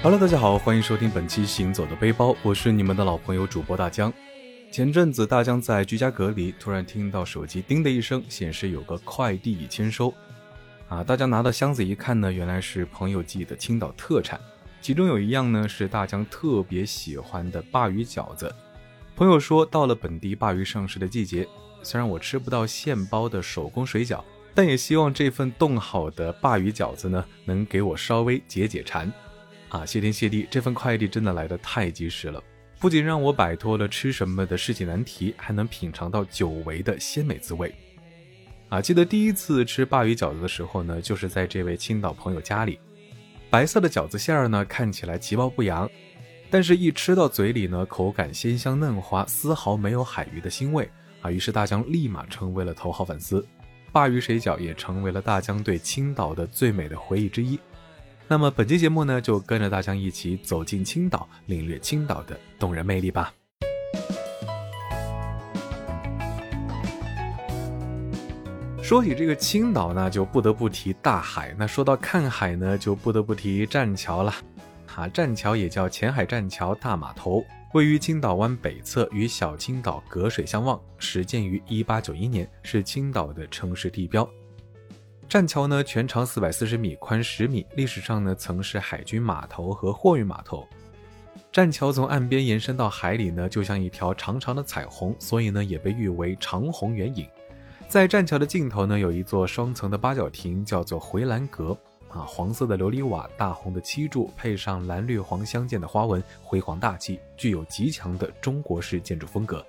Hello，大家好，欢迎收听本期《行走的背包》，我是你们的老朋友主播大江。前阵子大江在居家隔离，突然听到手机叮的一声，显示有个快递已签收。啊，大江拿到箱子一看呢，原来是朋友寄的青岛特产，其中有一样呢是大江特别喜欢的鲅鱼饺子。朋友说到了本地鲅鱼上市的季节，虽然我吃不到现包的手工水饺，但也希望这份冻好的鲅鱼饺子呢，能给我稍微解解馋。啊，谢天谢地，这份快递真的来得太及时了。不仅让我摆脱了吃什么的世纪难题，还能品尝到久违的鲜美滋味。啊，记得第一次吃鲅鱼饺子的时候呢，就是在这位青岛朋友家里。白色的饺子馅儿呢，看起来其貌不扬，但是一吃到嘴里呢，口感鲜香嫩滑，丝毫没有海鱼的腥味。啊，于是大江立马成为了头号粉丝，鲅鱼水饺也成为了大江对青岛的最美的回忆之一。那么本期节目呢，就跟着大江一起走进青岛，领略青岛的动人魅力吧。说起这个青岛呢，就不得不提大海。那说到看海呢，就不得不提栈桥了。哈，栈桥也叫前海栈桥大码头，位于青岛湾北侧，与小青岛隔水相望，始建于一八九一年，是青岛的城市地标。栈桥呢，全长四百四十米，宽十米。历史上呢，曾是海军码头和货运码头。栈桥从岸边延伸到海里呢，就像一条长长的彩虹，所以呢，也被誉为长虹远影。在栈桥的尽头呢，有一座双层的八角亭，叫做回澜阁。啊，黄色的琉璃瓦，大红的漆柱，配上蓝绿黄相间的花纹，辉煌大气，具有极强的中国式建筑风格。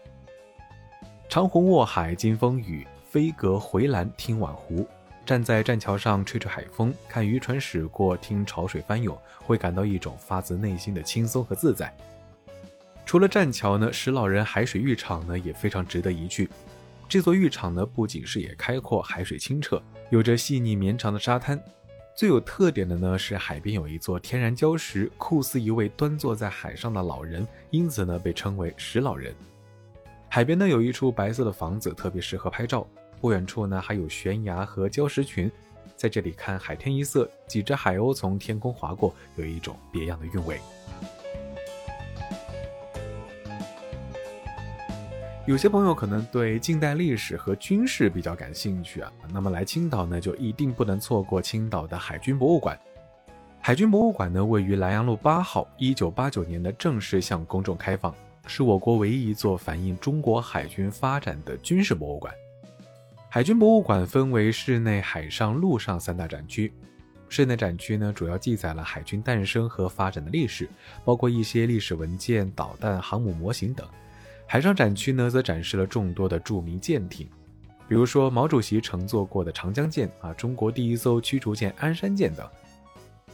长虹卧海金风雨，飞阁回澜听晚湖。站在栈桥上吹吹海风，看渔船驶过，听潮水翻涌，会感到一种发自内心的轻松和自在。除了栈桥呢，石老人海水浴场呢也非常值得一去。这座浴场呢不仅视野开阔，海水清澈，有着细腻绵长的沙滩。最有特点的呢是海边有一座天然礁石，酷似一位端坐在海上的老人，因此呢被称为石老人。海边呢有一处白色的房子，特别适合拍照。不远处呢，还有悬崖和礁石群，在这里看海天一色，几只海鸥从天空划过，有一种别样的韵味。有些朋友可能对近代历史和军事比较感兴趣啊，那么来青岛呢，就一定不能错过青岛的海军博物馆。海军博物馆呢，位于莱阳路八号，一九八九年的正式向公众开放，是我国唯一一座反映中国海军发展的军事博物馆。海军博物馆分为室内、海上、陆上三大展区。室内展区呢，主要记载了海军诞生和发展的历史，包括一些历史文件、导弹、航母模型等。海上展区呢，则展示了众多的著名舰艇，比如说毛主席乘坐过的长江舰啊，中国第一艘驱逐舰鞍山舰等。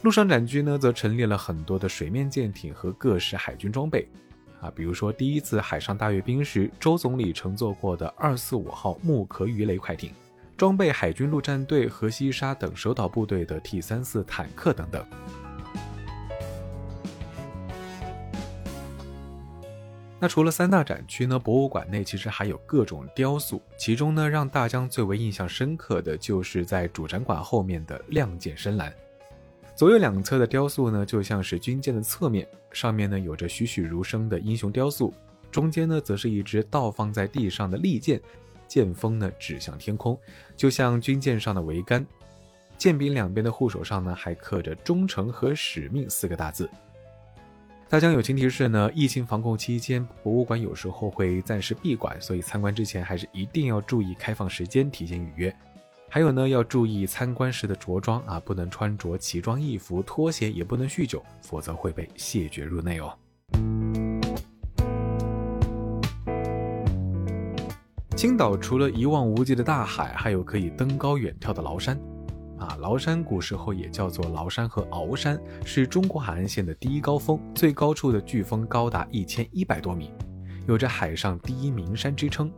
陆上展区呢，则陈列了很多的水面舰艇和各式海军装备。啊，比如说第一次海上大阅兵时，周总理乘坐过的二四五号木壳鱼雷快艇，装备海军陆战队和西沙等守岛部队的 T 三四坦克等等。那除了三大展区呢，博物馆内其实还有各种雕塑，其中呢，让大江最为印象深刻的就是在主展馆后面的亮剑深蓝。左右两侧的雕塑呢，就像是军舰的侧面，上面呢有着栩栩如生的英雄雕塑，中间呢则是一只倒放在地上的利剑，剑锋呢指向天空，就像军舰上的桅杆。剑柄两边的护手上呢，还刻着“忠诚”和“使命”四个大字。大江友情提示呢，疫情防控期间，博物馆有时候会暂时闭馆，所以参观之前还是一定要注意开放时间，提前预约。还有呢，要注意参观时的着装啊，不能穿着奇装异服，拖鞋也不能酗酒，否则会被谢绝入内哦。青岛除了一望无际的大海，还有可以登高远眺的崂山。啊，崂山古时候也叫做崂山和鳌山，是中国海岸线的第一高峰，最高处的巨峰高达一千一百多米，有着海上第一名山之称。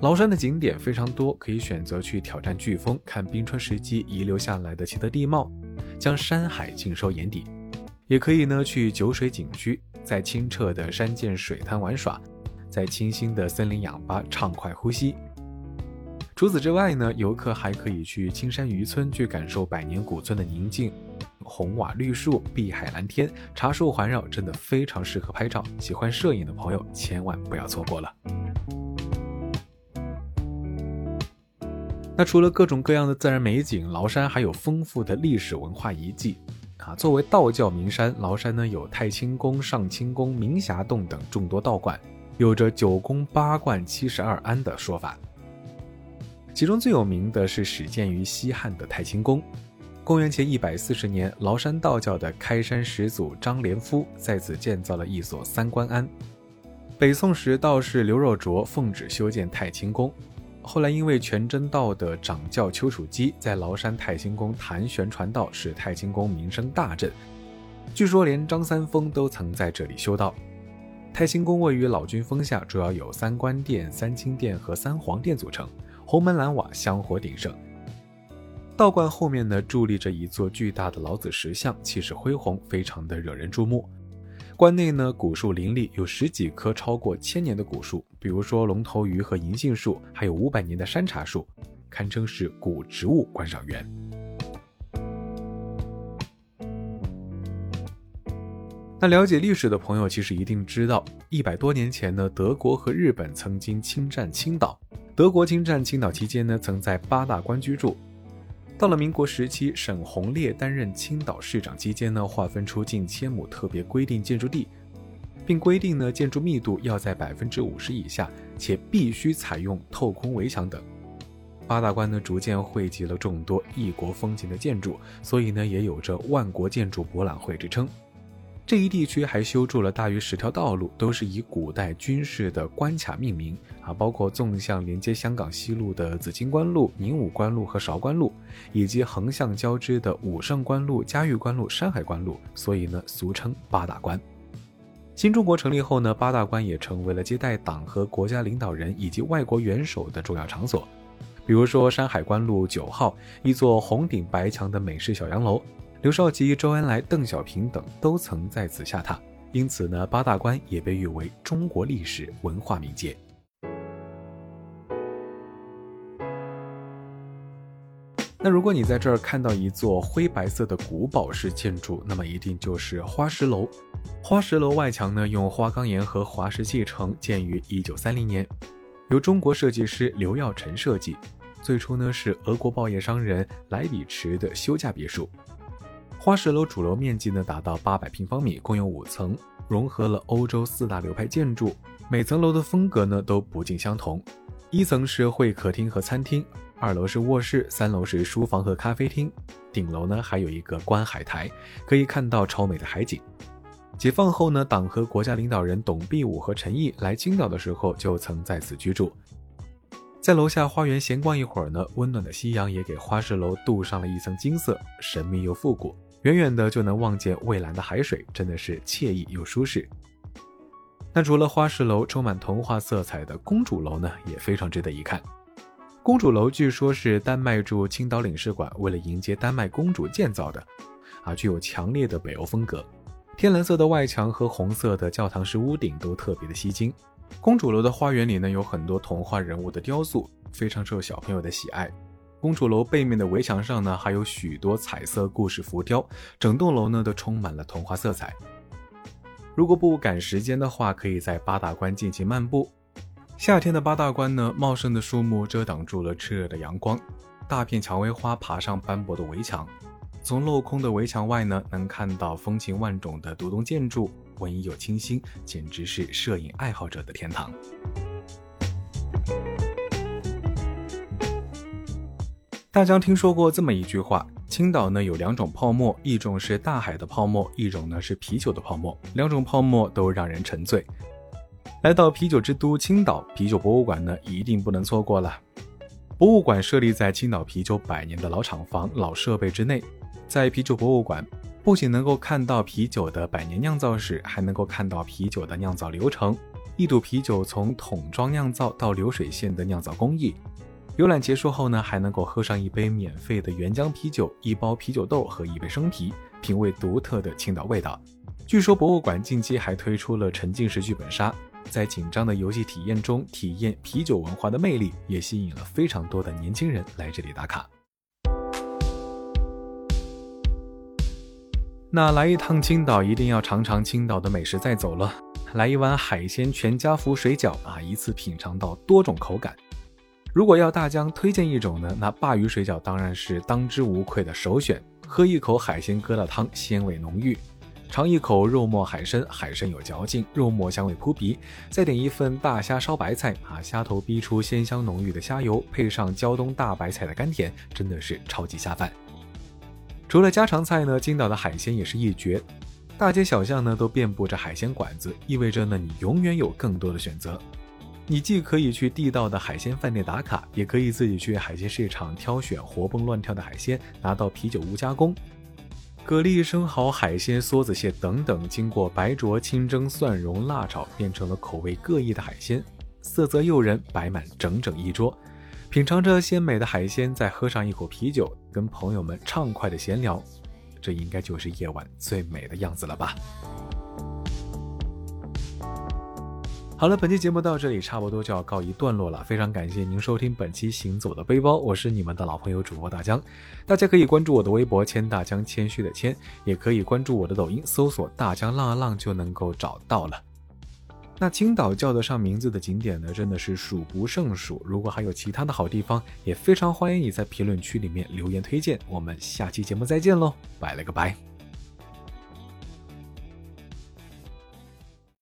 崂山的景点非常多，可以选择去挑战飓风，看冰川时期遗留下来的奇特地貌，将山海尽收眼底；也可以呢去酒水景区，在清澈的山涧水滩玩耍，在清新的森林氧吧畅快呼吸。除此之外呢，游客还可以去青山渔村，去感受百年古村的宁静，红瓦绿树、碧海蓝天，茶树环绕，真的非常适合拍照。喜欢摄影的朋友千万不要错过了。那除了各种各样的自然美景，崂山还有丰富的历史文化遗迹。啊，作为道教名山，崂山呢有太清宫、上清宫、明霞洞等众多道观，有着九宫八观七十二庵的说法。其中最有名的是始建于西汉的太清宫。公元前一百四十年，崂山道教的开山始祖张连夫在此建造了一所三官庵。北宋时，道士刘若琢奉旨修建太清宫。后来因为全真道的掌教丘处机在崂山太清宫谈玄传道，使太清宫名声大振。据说连张三丰都曾在这里修道。太清宫位于老君峰下，主要有三官殿、三清殿和三皇殿组成。红门蓝瓦，香火鼎盛。道观后面呢，伫立着一座巨大的老子石像，气势恢宏，非常的惹人注目。关内呢，古树林立，有十几棵超过千年的古树，比如说龙头鱼和银杏树，还有五百年的山茶树，堪称是古植物观赏园。那了解历史的朋友，其实一定知道，一百多年前呢，德国和日本曾经侵占青岛。德国侵占青岛期间呢，曾在八大关居住。到了民国时期，沈鸿烈担任青岛市长期间呢，划分出近千亩特别规定建筑地，并规定呢建筑密度要在百分之五十以下，且必须采用透空围墙等。八大关呢逐渐汇集了众多异国风情的建筑，所以呢也有着万国建筑博览会之称。这一地区还修筑了大约十条道路，都是以古代军事的关卡命名啊，包括纵向连接香港西路的紫荆关路、宁武关路和韶关路，以及横向交织的武胜关路、嘉峪关路、山海关路，所以呢，俗称八大关。新中国成立后呢，八大关也成为了接待党和国家领导人以及外国元首的重要场所。比如说，山海关路九号，一座红顶白墙的美式小洋楼。刘少奇、周恩来、邓小平等都曾在此下榻，因此呢，八大关也被誉为中国历史文化名街。那如果你在这儿看到一座灰白色的古堡式建筑，那么一定就是花石楼。花石楼外墙呢，用花岗岩和滑石砌成，建于一九三零年，由中国设计师刘耀臣设计。最初呢，是俄国报业商人莱比池的休假别墅。花石楼主楼面积呢达到八百平方米，共有五层，融合了欧洲四大流派建筑。每层楼的风格呢都不尽相同。一层是会客厅和餐厅，二楼是卧室，三楼是书房和咖啡厅，顶楼呢还有一个观海台，可以看到超美的海景。解放后呢，党和国家领导人董必武和陈毅来青岛的时候就曾在此居住。在楼下花园闲逛一会儿呢，温暖的夕阳也给花石楼镀上了一层金色，神秘又复古。远远的就能望见蔚蓝的海水，真的是惬意又舒适。那除了花石楼充满童话色彩的公主楼呢，也非常值得一看。公主楼据说是丹麦驻青岛领事馆为了迎接丹麦公主建造的，啊，具有强烈的北欧风格。天蓝色的外墙和红色的教堂式屋顶都特别的吸睛。公主楼的花园里呢，有很多童话人物的雕塑，非常受小朋友的喜爱。公主楼背面的围墙上呢，还有许多彩色故事浮雕，整栋楼呢都充满了童话色彩。如果不赶时间的话，可以在八大关进行漫步。夏天的八大关呢，茂盛的树木遮挡住了炽热的阳光，大片蔷薇花爬上斑驳的围墙。从镂空的围墙外呢，能看到风情万种的独栋建筑，文艺又清新，简直是摄影爱好者的天堂。大家听说过这么一句话：青岛呢有两种泡沫，一种是大海的泡沫，一种呢是啤酒的泡沫。两种泡沫都让人沉醉。来到啤酒之都青岛，啤酒博物馆呢一定不能错过了。博物馆设立在青岛啤酒百年的老厂房、老设备之内。在啤酒博物馆，不仅能够看到啤酒的百年酿造史，还能够看到啤酒的酿造流程，一堵啤酒从桶装酿造到流水线的酿造工艺。游览结束后呢，还能够喝上一杯免费的原浆啤酒、一包啤酒豆和一杯生啤，品味独特的青岛味道。据说博物馆近期还推出了沉浸式剧本杀，在紧张的游戏体验中体验啤酒文化的魅力，也吸引了非常多的年轻人来这里打卡。那来一趟青岛，一定要尝尝青岛的美食再走了。来一碗海鲜全家福水饺啊，一次品尝到多种口感。如果要大江推荐一种呢，那鲅鱼水饺当然是当之无愧的首选。喝一口海鲜疙瘩汤，鲜味浓郁；尝一口肉末海参，海参有嚼劲，肉末香味扑鼻。再点一份大虾烧白菜啊，虾头逼出鲜香浓郁的虾油，配上胶东大白菜的甘甜，真的是超级下饭。除了家常菜呢，青岛的海鲜也是一绝，大街小巷呢都遍布着海鲜馆子，意味着呢你永远有更多的选择。你既可以去地道的海鲜饭店打卡，也可以自己去海鲜市场挑选活蹦乱跳的海鲜，拿到啤酒屋加工。蛤蜊、生蚝、海鲜、梭子蟹等等，经过白灼、清蒸、蒜蓉、辣炒，变成了口味各异的海鲜，色泽诱人，摆满整整一桌。品尝着鲜美的海鲜，再喝上一口啤酒，跟朋友们畅快的闲聊，这应该就是夜晚最美的样子了吧。好了，本期节目到这里差不多就要告一段落了，非常感谢您收听本期《行走的背包》，我是你们的老朋友主播大江，大家可以关注我的微博“谦大江”，谦虚的谦，也可以关注我的抖音，搜索“大江浪啊浪”就能够找到了。那青岛叫得上名字的景点呢，真的是数不胜数。如果还有其他的好地方，也非常欢迎你在评论区里面留言推荐。我们下期节目再见喽，拜了个拜。